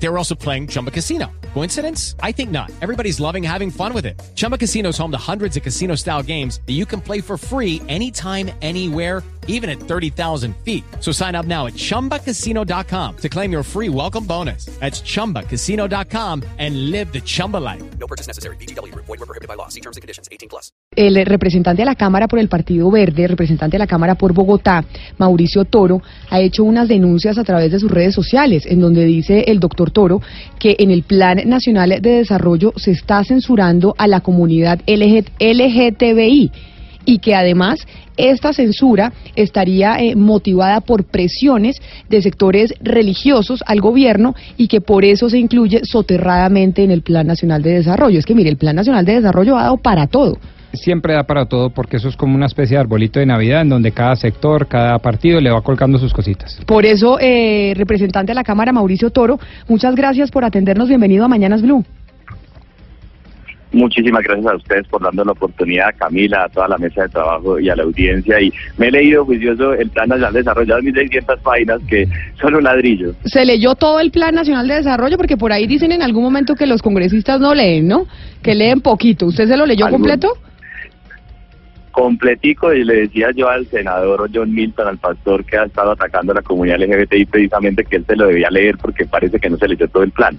They were also playing Chumba Casino. Coincidence? I think not. Everybody's loving having fun with it. Chumba Casino is home to hundreds of casino style games that you can play for free anytime, anywhere, even at 30,000 feet. So sign up now at chumbacasino.com to claim your free welcome bonus. That's chumbacasino.com and live the Chumba life. No purchase necessary. BGW. Void were prohibited by law. See terms and conditions. 18 plus. El representante de la Cámara por el Partido Verde, representante de la Cámara por Bogotá, Mauricio Toro, ha hecho unas denuncias a través de sus redes sociales, en donde dice el doctor Toro que en el Plan Nacional de Desarrollo se está censurando a la comunidad LG LGTBI y que además esta censura estaría eh, motivada por presiones de sectores religiosos al gobierno y que por eso se incluye soterradamente en el Plan Nacional de Desarrollo. Es que mire, el Plan Nacional de Desarrollo ha dado para todo. Siempre da para todo porque eso es como una especie de arbolito de Navidad en donde cada sector, cada partido le va colgando sus cositas. Por eso, eh, representante de la Cámara, Mauricio Toro, muchas gracias por atendernos. Bienvenido a Mañanas Blue. Muchísimas gracias a ustedes por dando la oportunidad, a Camila, a toda la mesa de trabajo y a la audiencia. Y me he leído juicioso el Plan Nacional de Desarrollo, las 1.600 páginas que son un ladrillo. Se leyó todo el Plan Nacional de Desarrollo porque por ahí dicen en algún momento que los congresistas no leen, ¿no? Que leen poquito. ¿Usted se lo leyó Algún- completo? Completico, y le decía yo al senador John Milton, al pastor que ha estado atacando a la comunidad LGBTI, precisamente que él se lo debía leer porque parece que no se leyó todo el plan.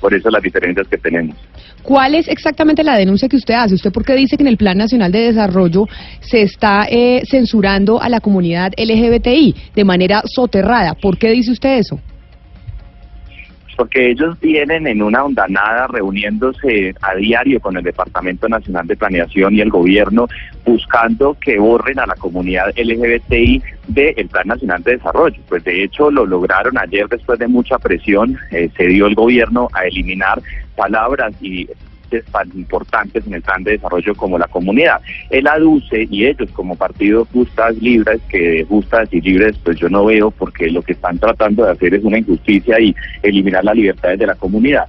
Por eso las diferencias que tenemos. ¿Cuál es exactamente la denuncia que usted hace? ¿Usted por qué dice que en el Plan Nacional de Desarrollo se está eh, censurando a la comunidad LGBTI de manera soterrada? ¿Por qué dice usted eso? Porque ellos vienen en una ondanada reuniéndose a diario con el Departamento Nacional de Planeación y el gobierno buscando que borren a la comunidad LGBTI del Plan Nacional de Desarrollo. Pues de hecho lo lograron ayer después de mucha presión, eh, se dio el gobierno a eliminar palabras y tan importantes en el plan de desarrollo como la comunidad. Él aduce y ellos como partido justas libres, que justas y libres pues yo no veo porque lo que están tratando de hacer es una injusticia y eliminar las libertades de la comunidad.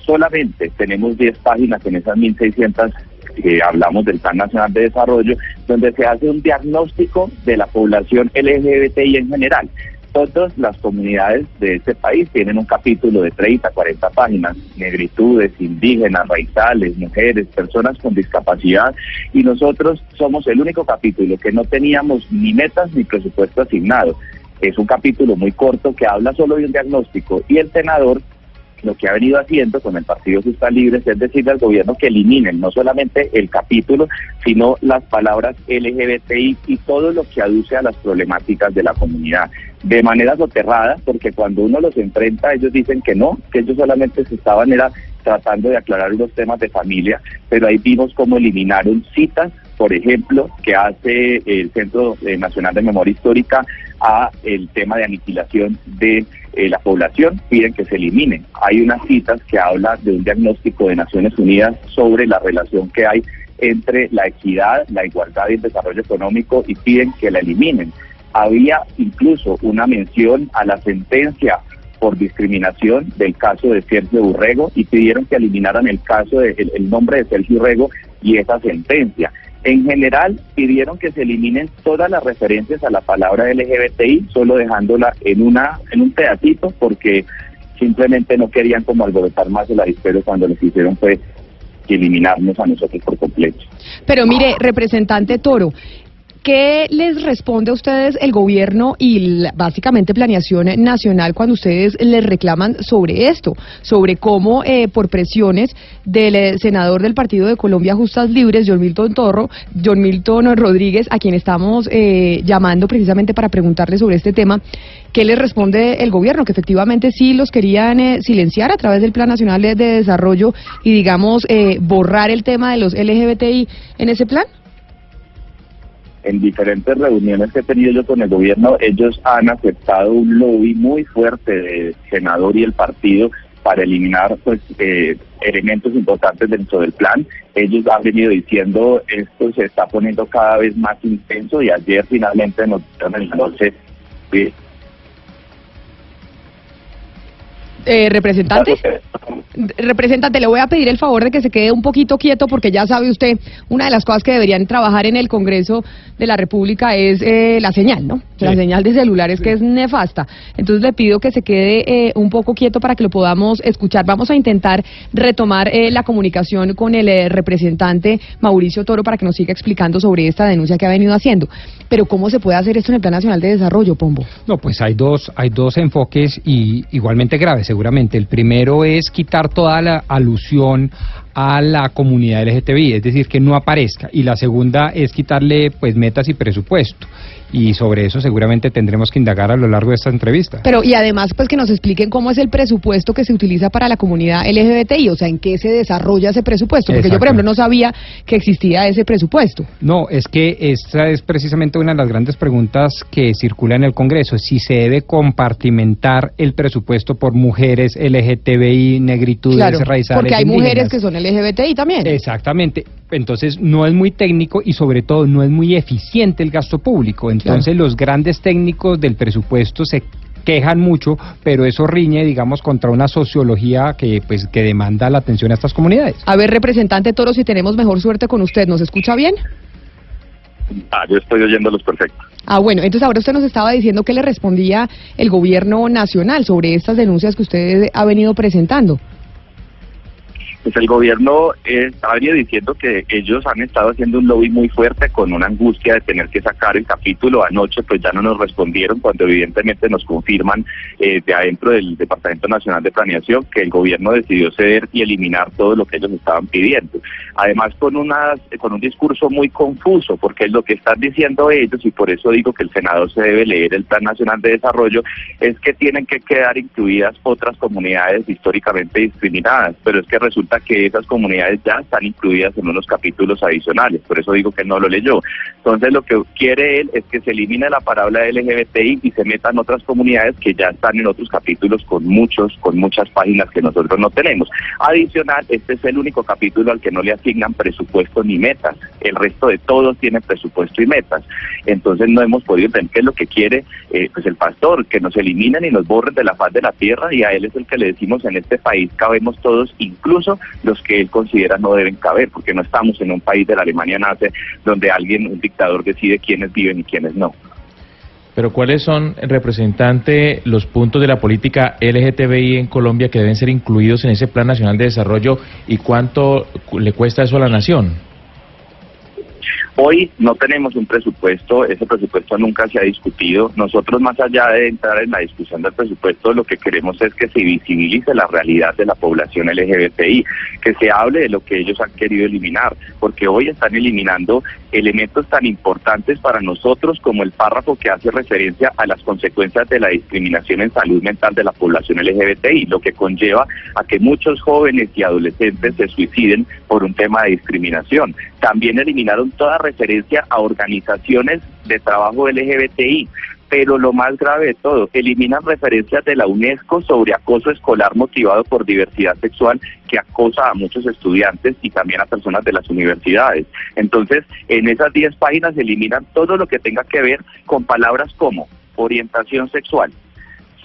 Solamente tenemos 10 páginas en esas 1600 que hablamos del Plan Nacional de Desarrollo, donde se hace un diagnóstico de la población LGBTI en general todas las comunidades de este país tienen un capítulo de 30, 40 páginas, negritudes, indígenas, raizales, mujeres, personas con discapacidad, y nosotros somos el único capítulo que no teníamos ni metas ni presupuesto asignado. Es un capítulo muy corto que habla solo de un diagnóstico y el senador lo que ha venido haciendo con el Partido Justa Libres es decirle al gobierno que eliminen no solamente el capítulo, sino las palabras LGBTI y todo lo que aduce a las problemáticas de la comunidad de manera soterrada, porque cuando uno los enfrenta, ellos dicen que no, que ellos solamente se estaban tratando de aclarar los temas de familia, pero ahí vimos cómo eliminaron citas, por ejemplo, que hace el Centro eh, Nacional de Memoria Histórica a el tema de aniquilación de eh, la población, piden que se eliminen. Hay unas citas que hablan de un diagnóstico de Naciones Unidas sobre la relación que hay entre la equidad, la igualdad y el desarrollo económico y piden que la eliminen. Había incluso una mención a la sentencia por discriminación del caso de Sergio Urrego y pidieron que eliminaran el caso de, el nombre de Sergio Urrego y esa sentencia. En general, pidieron que se eliminen todas las referencias a la palabra LGBTI, solo dejándola en una en un pedacito, porque simplemente no querían como alborotar más el avispero cuando que hicieron fue eliminarnos a nosotros por completo. Pero mire, representante Toro, ¿qué les responde a ustedes el gobierno y básicamente planeación nacional cuando ustedes les reclaman sobre esto? Sobre cómo eh, por presiones del eh, senador del Partido de Colombia Justas Libres, John Milton Torro, John Milton Rodríguez, a quien estamos eh, llamando precisamente para preguntarle sobre este tema, ¿qué les responde el gobierno? Que efectivamente sí los querían eh, silenciar a través del Plan Nacional de, de Desarrollo y digamos eh, borrar el tema de los LGBTI en ese plan. En diferentes reuniones que he tenido yo con el gobierno, ellos han aceptado un lobby muy fuerte del senador y el partido para eliminar pues eh, elementos importantes dentro del plan. Ellos han venido diciendo esto se está poniendo cada vez más intenso y ayer finalmente nos dieron el noche Eh, representante. Representante, le voy a pedir el favor de que se quede un poquito quieto porque ya sabe usted, una de las cosas que deberían trabajar en el Congreso de la República es eh, la señal, ¿no? La señal de celulares que es nefasta. Entonces le pido que se quede eh, un poco quieto para que lo podamos escuchar. Vamos a intentar retomar eh, la comunicación con el eh, representante Mauricio Toro para que nos siga explicando sobre esta denuncia que ha venido haciendo. Pero ¿cómo se puede hacer esto en el Plan Nacional de Desarrollo, Pombo? No, pues hay dos, hay dos enfoques y igualmente graves seguramente. El primero es quitar toda la alusión a la comunidad LGTBI, es decir, que no aparezca. Y la segunda es quitarle pues metas y presupuesto. Y sobre eso seguramente tendremos que indagar a lo largo de esta entrevista. Pero y además pues que nos expliquen cómo es el presupuesto que se utiliza para la comunidad LGBTI, o sea, en qué se desarrolla ese presupuesto, porque yo por ejemplo no sabía que existía ese presupuesto. No, es que esta es precisamente una de las grandes preguntas que circula en el Congreso, si se debe compartimentar el presupuesto por mujeres, LGTBI, negritudes, Claro, raizales, porque hay indígenas. mujeres que son LGBTI también. Exactamente. Entonces no es muy técnico y sobre todo no es muy eficiente el gasto público. Entonces los grandes técnicos del presupuesto se quejan mucho, pero eso riñe, digamos, contra una sociología que pues que demanda la atención a estas comunidades. A ver, representante Toro, si tenemos mejor suerte con usted, ¿nos escucha bien? Ah, yo estoy oyéndolos perfecto. Ah, bueno, entonces ahora usted nos estaba diciendo que le respondía el gobierno nacional sobre estas denuncias que usted ha venido presentando. Pues el gobierno eh, estaba diciendo que ellos han estado haciendo un lobby muy fuerte con una angustia de tener que sacar el capítulo. Anoche pues ya no nos respondieron cuando evidentemente nos confirman eh, de adentro del Departamento Nacional de Planeación que el gobierno decidió ceder y eliminar todo lo que ellos estaban pidiendo. Además con, unas, con un discurso muy confuso porque lo que están diciendo ellos y por eso digo que el Senado se debe leer el Plan Nacional de Desarrollo es que tienen que quedar incluidas otras comunidades históricamente discriminadas, pero es que resulta que esas comunidades ya están incluidas en unos capítulos adicionales, por eso digo que no lo leyó. Entonces lo que quiere él es que se elimine la palabra LGBTI y se metan otras comunidades que ya están en otros capítulos con muchos, con muchas páginas que nosotros no tenemos. Adicional, este es el único capítulo al que no le asignan presupuesto ni metas. El resto de todos tienen presupuesto y metas. Entonces no hemos podido entender qué es lo que quiere eh, pues el pastor, que nos eliminen y nos borren de la faz de la tierra y a él es el que le decimos en este país cabemos todos, incluso los que él considera no deben caber, porque no estamos en un país de la Alemania nace donde alguien, un dictador decide quiénes viven y quiénes no. Pero ¿cuáles son, representante, los puntos de la política LGTBI en Colombia que deben ser incluidos en ese Plan Nacional de Desarrollo y cuánto le cuesta eso a la nación? Hoy no tenemos un presupuesto, ese presupuesto nunca se ha discutido. Nosotros, más allá de entrar en la discusión del presupuesto, lo que queremos es que se visibilice la realidad de la población LGBTI, que se hable de lo que ellos han querido eliminar, porque hoy están eliminando elementos tan importantes para nosotros como el párrafo que hace referencia a las consecuencias de la discriminación en salud mental de la población LGBTI, lo que conlleva a que muchos jóvenes y adolescentes se suiciden por un tema de discriminación. También eliminaron toda referencia a organizaciones de trabajo LGBTI. Pero lo más grave de todo, eliminan referencias de la UNESCO sobre acoso escolar motivado por diversidad sexual que acosa a muchos estudiantes y también a personas de las universidades. Entonces, en esas 10 páginas eliminan todo lo que tenga que ver con palabras como orientación sexual,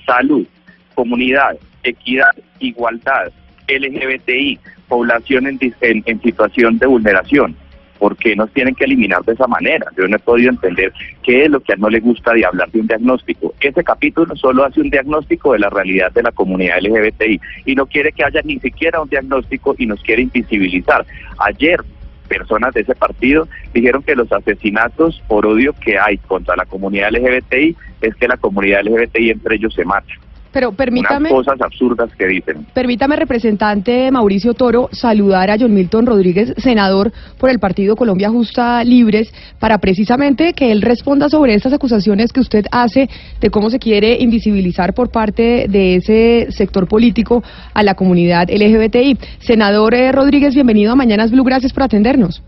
salud, comunidad, equidad, igualdad, LGBTI, población en, en situación de vulneración. ¿Por qué nos tienen que eliminar de esa manera? Yo no he podido entender qué es lo que a él no le gusta de hablar de un diagnóstico. Ese capítulo solo hace un diagnóstico de la realidad de la comunidad LGBTI y no quiere que haya ni siquiera un diagnóstico y nos quiere invisibilizar. Ayer personas de ese partido dijeron que los asesinatos por odio que hay contra la comunidad LGBTI es que la comunidad LGBTI entre ellos se mata. Pero permítame... Unas cosas absurdas que dicen. Permítame, representante Mauricio Toro, saludar a John Milton Rodríguez, senador por el Partido Colombia Justa Libres, para precisamente que él responda sobre estas acusaciones que usted hace de cómo se quiere invisibilizar por parte de ese sector político a la comunidad LGBTI. Senador eh, Rodríguez, bienvenido a Mañanas Blue, gracias por atendernos.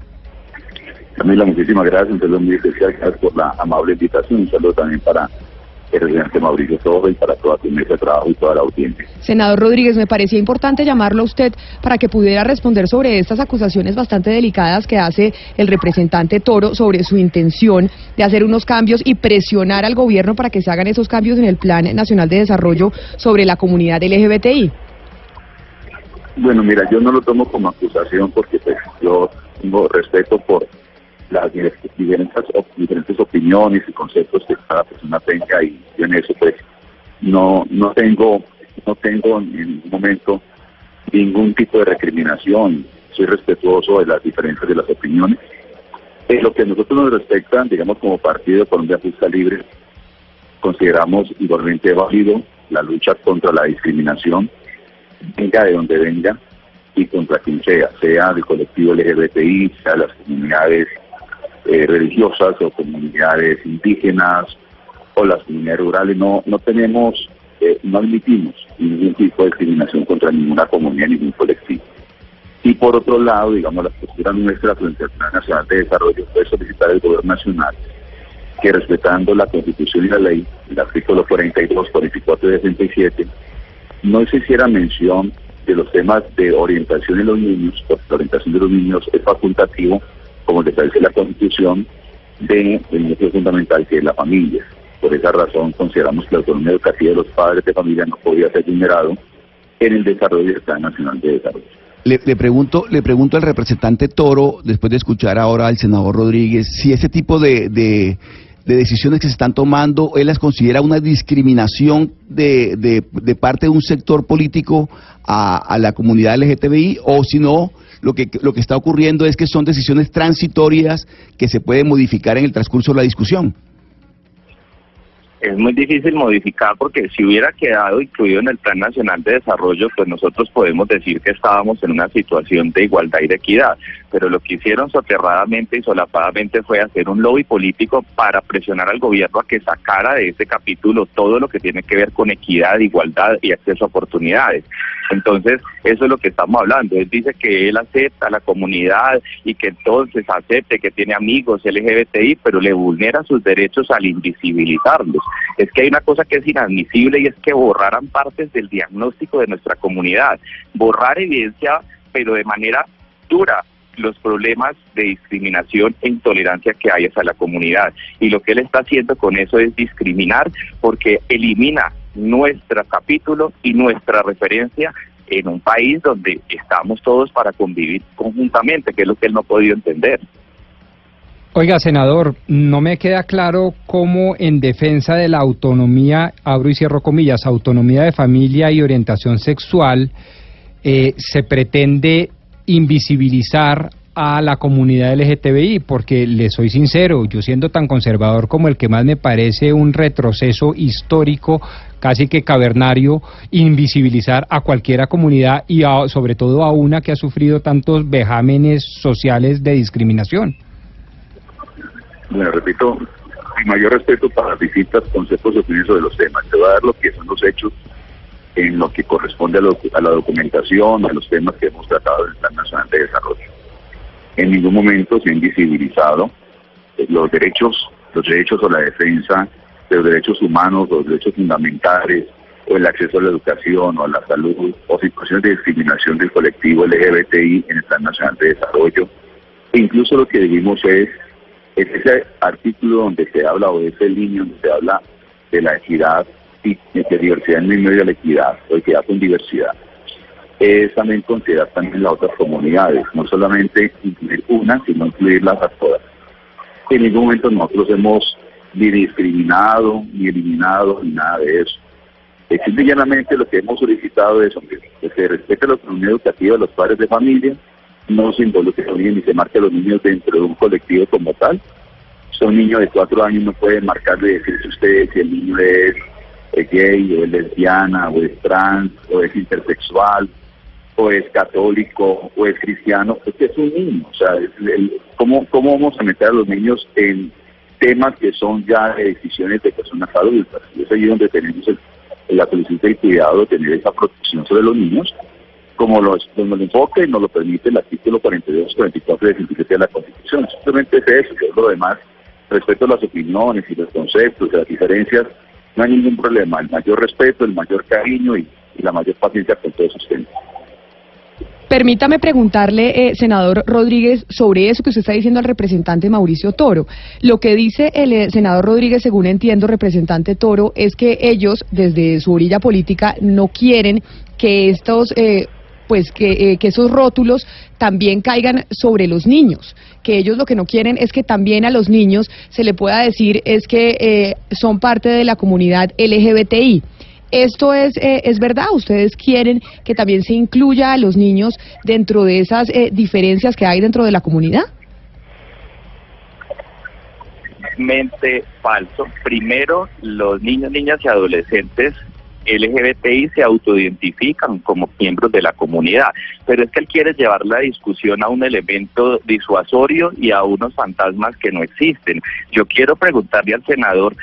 Camila, muchísimas gracias. Un saludo muy especial. Gracias por la amable invitación. Un saludo también para el presidente Mauricio Soto y para toda tu mesa de trabajo y toda la audiencia. Senador Rodríguez, me parecía importante llamarlo a usted para que pudiera responder sobre estas acusaciones bastante delicadas que hace el representante Toro sobre su intención de hacer unos cambios y presionar al gobierno para que se hagan esos cambios en el Plan Nacional de Desarrollo sobre la comunidad LGBTI. Bueno, mira, yo no lo tomo como acusación porque pues, yo tengo respeto por las diferentes, diferentes opiniones y conceptos que cada persona tenga y yo en eso pues no no tengo no tengo en ningún momento ningún tipo de recriminación. Soy respetuoso de las diferencias de las opiniones. En lo que a nosotros nos respecta digamos como partido Colombia Justa Libre consideramos igualmente válido la lucha contra la discriminación venga de donde venga y contra quien sea, sea del colectivo LGBTI, sea las comunidades eh, religiosas o comunidades indígenas o las comunidades rurales. No, no tenemos, eh, no admitimos ningún tipo de discriminación contra ninguna comunidad, ningún colectivo. Y por otro lado, digamos, la postura nuestra frente al Plan Nacional de Desarrollo fue solicitar al Gobierno Nacional que respetando la Constitución y la ley, el artículo 42, 44 y 67, no se hiciera mención de los temas de orientación de los niños, porque la orientación de los niños es facultativo, como le establece la Constitución, del de núcleo fundamental que es la familia. Por esa razón consideramos que la autonomía educativa de los padres de familia no podía ser vulnerado en el desarrollo del Plan Nacional de Desarrollo. Le, pregunto, le pregunto al representante Toro, después de escuchar ahora al senador Rodríguez, si ese tipo de, de de decisiones que se están tomando, él las considera una discriminación de, de parte de un sector político a, a, la comunidad LGTBI o si no, lo que, lo que está ocurriendo es que son decisiones transitorias que se pueden modificar en el transcurso de la discusión. Es muy difícil modificar porque si hubiera quedado incluido en el Plan Nacional de Desarrollo, pues nosotros podemos decir que estábamos en una situación de igualdad y de equidad pero lo que hicieron soterradamente y solapadamente fue hacer un lobby político para presionar al gobierno a que sacara de ese capítulo todo lo que tiene que ver con equidad, igualdad y acceso a oportunidades. Entonces, eso es lo que estamos hablando. Él dice que él acepta la comunidad y que entonces acepte que tiene amigos LGBTI, pero le vulnera sus derechos al invisibilizarlos. Es que hay una cosa que es inadmisible y es que borraran partes del diagnóstico de nuestra comunidad. Borrar evidencia, pero de manera dura, los problemas de discriminación e intolerancia que hay hacia la comunidad. Y lo que él está haciendo con eso es discriminar porque elimina nuestro capítulo y nuestra referencia en un país donde estamos todos para convivir conjuntamente, que es lo que él no ha podido entender. Oiga, senador, no me queda claro cómo en defensa de la autonomía, abro y cierro comillas, autonomía de familia y orientación sexual, eh, se pretende invisibilizar a la comunidad LGTBI, porque le soy sincero, yo siendo tan conservador como el que más me parece un retroceso histórico, casi que cavernario, invisibilizar a cualquiera comunidad y sobre todo a una que ha sufrido tantos vejámenes sociales de discriminación. Bueno, repito, mi mayor respeto para las distintas conceptos y opiniones sobre los temas. Te voy a dar lo que son los hechos en lo que corresponde a, a la documentación, a los temas que hemos tratado en el Plan Nacional de Desarrollo. En ningún momento se han visibilizado los derechos, los derechos o la defensa de los derechos humanos, los derechos fundamentales, o el acceso a la educación o a la salud, o situaciones de discriminación del colectivo LGBTI en el Plan Nacional de Desarrollo. E incluso lo que dijimos es, es ese artículo donde se habla, o ese línea donde se habla de la equidad y de diversidad en medio de la equidad, o equidad con diversidad, es también considerar también las otras comunidades, no solamente incluir una, sino incluirlas a todas. En ningún momento nosotros hemos ni discriminado, ni eliminado, ni nada de eso. Simple llanamente lo que hemos solicitado es que se respete la autonomía educativa de los padres de familia, no se involucre a ni se marque a los niños dentro de un colectivo como tal. Son niños de cuatro años, no pueden marcarle decirse usted si el niño es gay, o es lesbiana, o es trans, o es intersexual, o es católico, o es cristiano, es que es un niño. O sea, ¿cómo, ¿cómo vamos a meter a los niños en temas que son ya de decisiones de personas adultas? Y es ahí donde tenemos el, la solicitud y cuidado de tener esa protección sobre los niños, como lo, como lo enfoque nos lo permite el artículo 42, 44 y 57 de la Constitución. Simplemente es eso, es lo demás, respecto a las opiniones y los conceptos y las diferencias, no hay ningún problema, el mayor respeto, el mayor cariño y, y la mayor paciencia con todos ustedes. Permítame preguntarle, eh, senador Rodríguez, sobre eso que usted está diciendo al representante Mauricio Toro. Lo que dice el eh, senador Rodríguez, según entiendo, representante Toro, es que ellos, desde su orilla política, no quieren que estos, eh, pues, que, eh, que esos rótulos también caigan sobre los niños. Que ellos lo que no quieren es que también a los niños se le pueda decir es que eh, son parte de la comunidad LGBTI. ¿Esto es, eh, es verdad? ¿Ustedes quieren que también se incluya a los niños dentro de esas eh, diferencias que hay dentro de la comunidad? Mente falso. Primero, los niños, niñas y adolescentes LGBTI se autoidentifican como miembros de la comunidad, pero es que él quiere llevar la discusión a un elemento disuasorio y a unos fantasmas que no existen. Yo quiero preguntarle al senador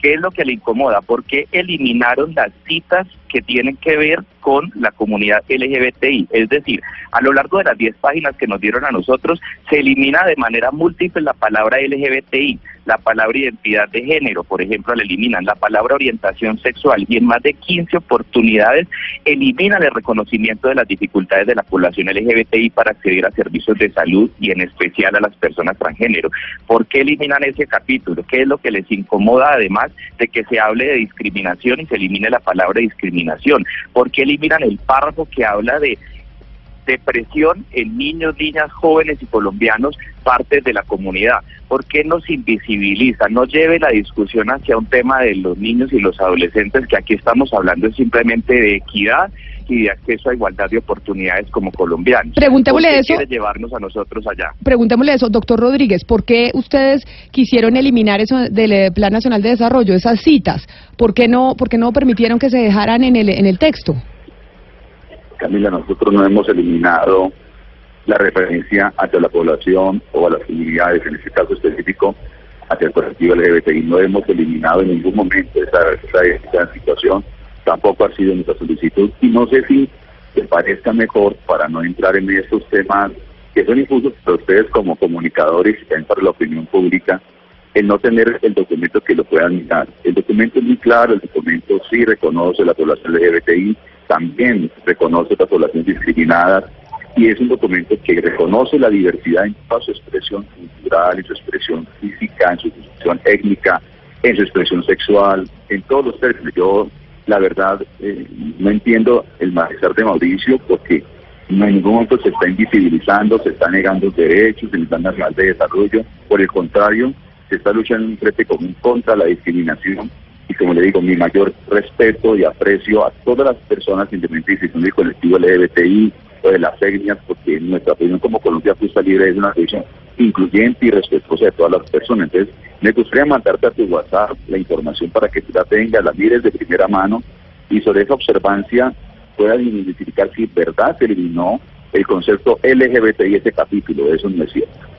qué es lo que le incomoda, por qué eliminaron las citas que tienen que ver con la comunidad LGBTI. Es decir, a lo largo de las 10 páginas que nos dieron a nosotros, se elimina de manera múltiple la palabra LGBTI, la palabra identidad de género, por ejemplo, la eliminan, la palabra orientación sexual y en más de 15 oportunidades eliminan el reconocimiento de las dificultades de la población LGBTI para acceder a servicios de salud y en especial a las personas transgénero. ¿Por qué eliminan ese capítulo? ¿Qué es lo que les incomoda además de que se hable de discriminación y se elimine la palabra discriminación? ¿Por qué eliminan el párrafo que habla de depresión en niños, niñas, jóvenes y colombianos, partes de la comunidad. ¿Por qué nos invisibiliza? No lleve la discusión hacia un tema de los niños y los adolescentes, que aquí estamos hablando simplemente de equidad y de acceso a igualdad de oportunidades como colombianos. Preguntémosle ¿Por qué eso. quiere llevarnos a nosotros allá? Preguntémosle eso, doctor Rodríguez, ¿por qué ustedes quisieron eliminar eso del eh, Plan Nacional de Desarrollo, esas citas? ¿Por qué no, por qué no permitieron que se dejaran en el, en el texto? Camila, nosotros no hemos eliminado la referencia hacia la población o a las comunidades, en este caso específico, hacia el colectivo LGBTI. No hemos eliminado en ningún momento esa, situación, tampoco ha sido nuestra solicitud y no sé si te parezca mejor para no entrar en estos temas que son injustos para ustedes como comunicadores y también para la opinión pública, el no tener el documento que lo puedan mirar. El documento es muy claro, el documento sí reconoce la población LGBTI, también reconoce las poblaciones discriminadas y es un documento que reconoce la diversidad en toda su expresión cultural, en su expresión física, en su expresión étnica, en su expresión sexual, en todos los términos. Yo, la verdad, eh, no entiendo el malestar de Mauricio porque en ningún momento se está invisibilizando, se está negando derechos el Plan Nacional de Desarrollo. Por el contrario, se está luchando en un frente común contra la discriminación y como le digo, mi mayor respeto y aprecio a todas las personas independientes del colectivo LGBTI o de las etnias, porque nuestra opinión como Colombia Justa Libre es una posición incluyente y respetuosa de todas las personas. Entonces, me gustaría mandarte a tu WhatsApp la información para que tú la tengas, la mires de primera mano y sobre esa observancia puedas identificar si verdad se eliminó el concepto LGBTI ese capítulo. Eso no es cierto.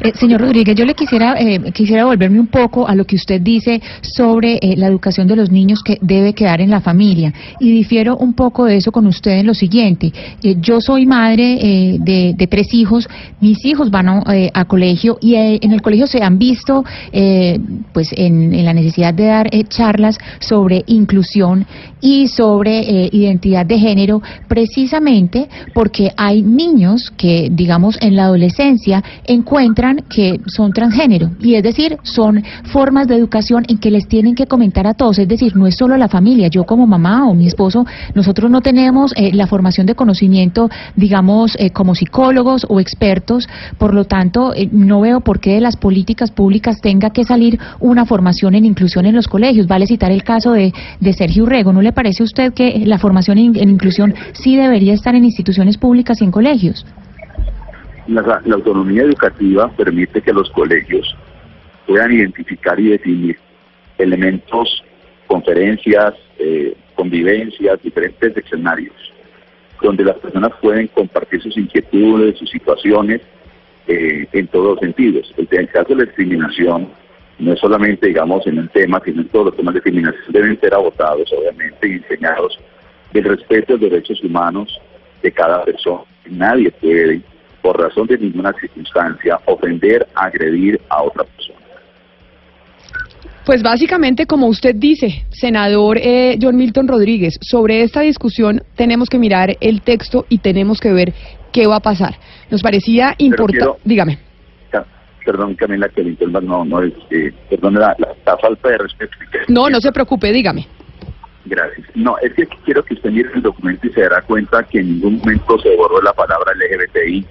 Eh, señor Rodríguez, yo le quisiera eh, quisiera volverme un poco a lo que usted dice sobre eh, la educación de los niños que debe quedar en la familia. Y difiero un poco de eso con usted en lo siguiente. Eh, yo soy madre eh, de, de tres hijos, mis hijos van a, a colegio y eh, en el colegio se han visto eh, pues en, en la necesidad de dar eh, charlas sobre inclusión y sobre eh, identidad de género precisamente porque hay niños que digamos en la adolescencia encuentran que son transgénero. Y es decir son formas de educación en que les tienen que comentar a todos. Es decir no es solo la familia. Yo como mamá o mi esposo nosotros no tenemos eh, la formación de conocimiento digamos eh, como psicólogos o expertos. Por lo tanto eh, no veo por qué de las políticas públicas tenga que salir una formación en inclusión en los colegios. Vale citar el caso de, de Sergio Urrego. ¿no le parece a usted que la formación en, en inclusión sí debería estar en instituciones públicas y en colegios? La, la, autonomía educativa permite que los colegios puedan identificar y definir elementos, conferencias, eh, convivencias, diferentes escenarios, donde las personas pueden compartir sus inquietudes, sus situaciones eh, en todos los sentidos. El, el caso de la discriminación no es solamente, digamos, en un tema, sino en todos los temas de discriminación deben ser agotados, obviamente, y enseñados del respeto de los derechos humanos de cada persona. Nadie puede por razón de ninguna circunstancia, ofender, agredir a otra persona. Pues básicamente, como usted dice, senador eh, John Milton Rodríguez, sobre esta discusión tenemos que mirar el texto y tenemos que ver qué va a pasar. Nos parecía importante. Dígame. Perdón, Camila, que el intervalo no, no es, eh, perdón, la, la- la falta de respeto. No, no se preocupe, dígame. Gracias. No, es que quiero que usted mire el documento y se dará cuenta que en ningún momento se borró la palabra LGBTI,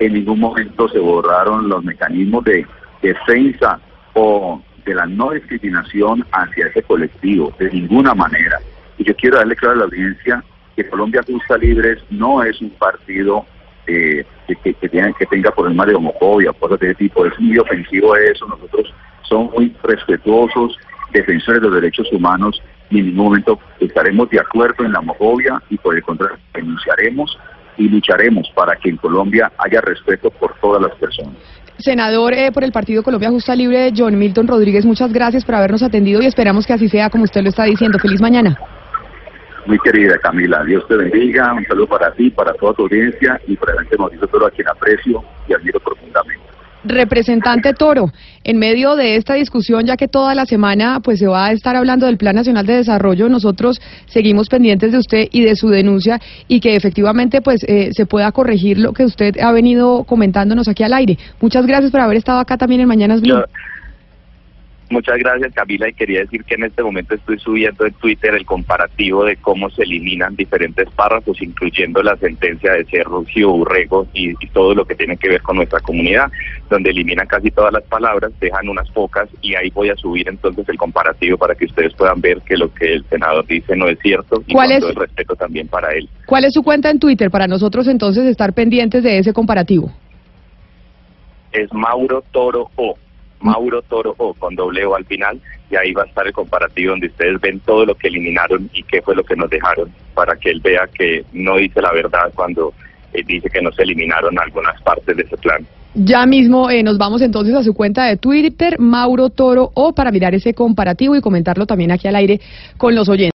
en ningún momento se borraron los mecanismos de defensa o de la no discriminación hacia ese colectivo, de ninguna manera. Y yo quiero darle claro a la audiencia que Colombia Justa Libres no es un partido eh, que, que, que tenga, que tenga problemas de homofobia cosas de ese tipo. Es muy ofensivo eso. Nosotros somos muy respetuosos, defensores de los derechos humanos y en ningún momento estaremos de acuerdo en la homofobia y por el contrario denunciaremos y lucharemos para que en Colombia haya respeto por todas las personas. Senador eh, por el Partido Colombia Justa Libre, John Milton Rodríguez, muchas gracias por habernos atendido y esperamos que así sea como usted lo está diciendo. Feliz mañana. Muy querida Camila, Dios te bendiga, un saludo para ti, para toda tu audiencia y para el Mauricio Toro a quien aprecio y admiro profundamente. Representante Toro, en medio de esta discusión, ya que toda la semana pues se va a estar hablando del Plan Nacional de Desarrollo, nosotros seguimos pendientes de usted y de su denuncia y que efectivamente pues eh, se pueda corregir lo que usted ha venido comentándonos aquí al aire. Muchas gracias por haber estado acá también en Mañanas Blue. Yo- Muchas gracias Camila y quería decir que en este momento estoy subiendo en Twitter el comparativo de cómo se eliminan diferentes párrafos, incluyendo la sentencia de Cerrugio Urrego y, y todo lo que tiene que ver con nuestra comunidad, donde eliminan casi todas las palabras, dejan unas pocas y ahí voy a subir entonces el comparativo para que ustedes puedan ver que lo que el senador dice no es cierto y ¿Cuál es? el respeto también para él. ¿Cuál es su cuenta en Twitter para nosotros entonces estar pendientes de ese comparativo? es Mauro Toro O. Mauro Toro O con doble O al final y ahí va a estar el comparativo donde ustedes ven todo lo que eliminaron y qué fue lo que nos dejaron para que él vea que no dice la verdad cuando eh, dice que no se eliminaron algunas partes de ese plan. Ya mismo eh, nos vamos entonces a su cuenta de Twitter, Mauro Toro, o para mirar ese comparativo y comentarlo también aquí al aire con los oyentes.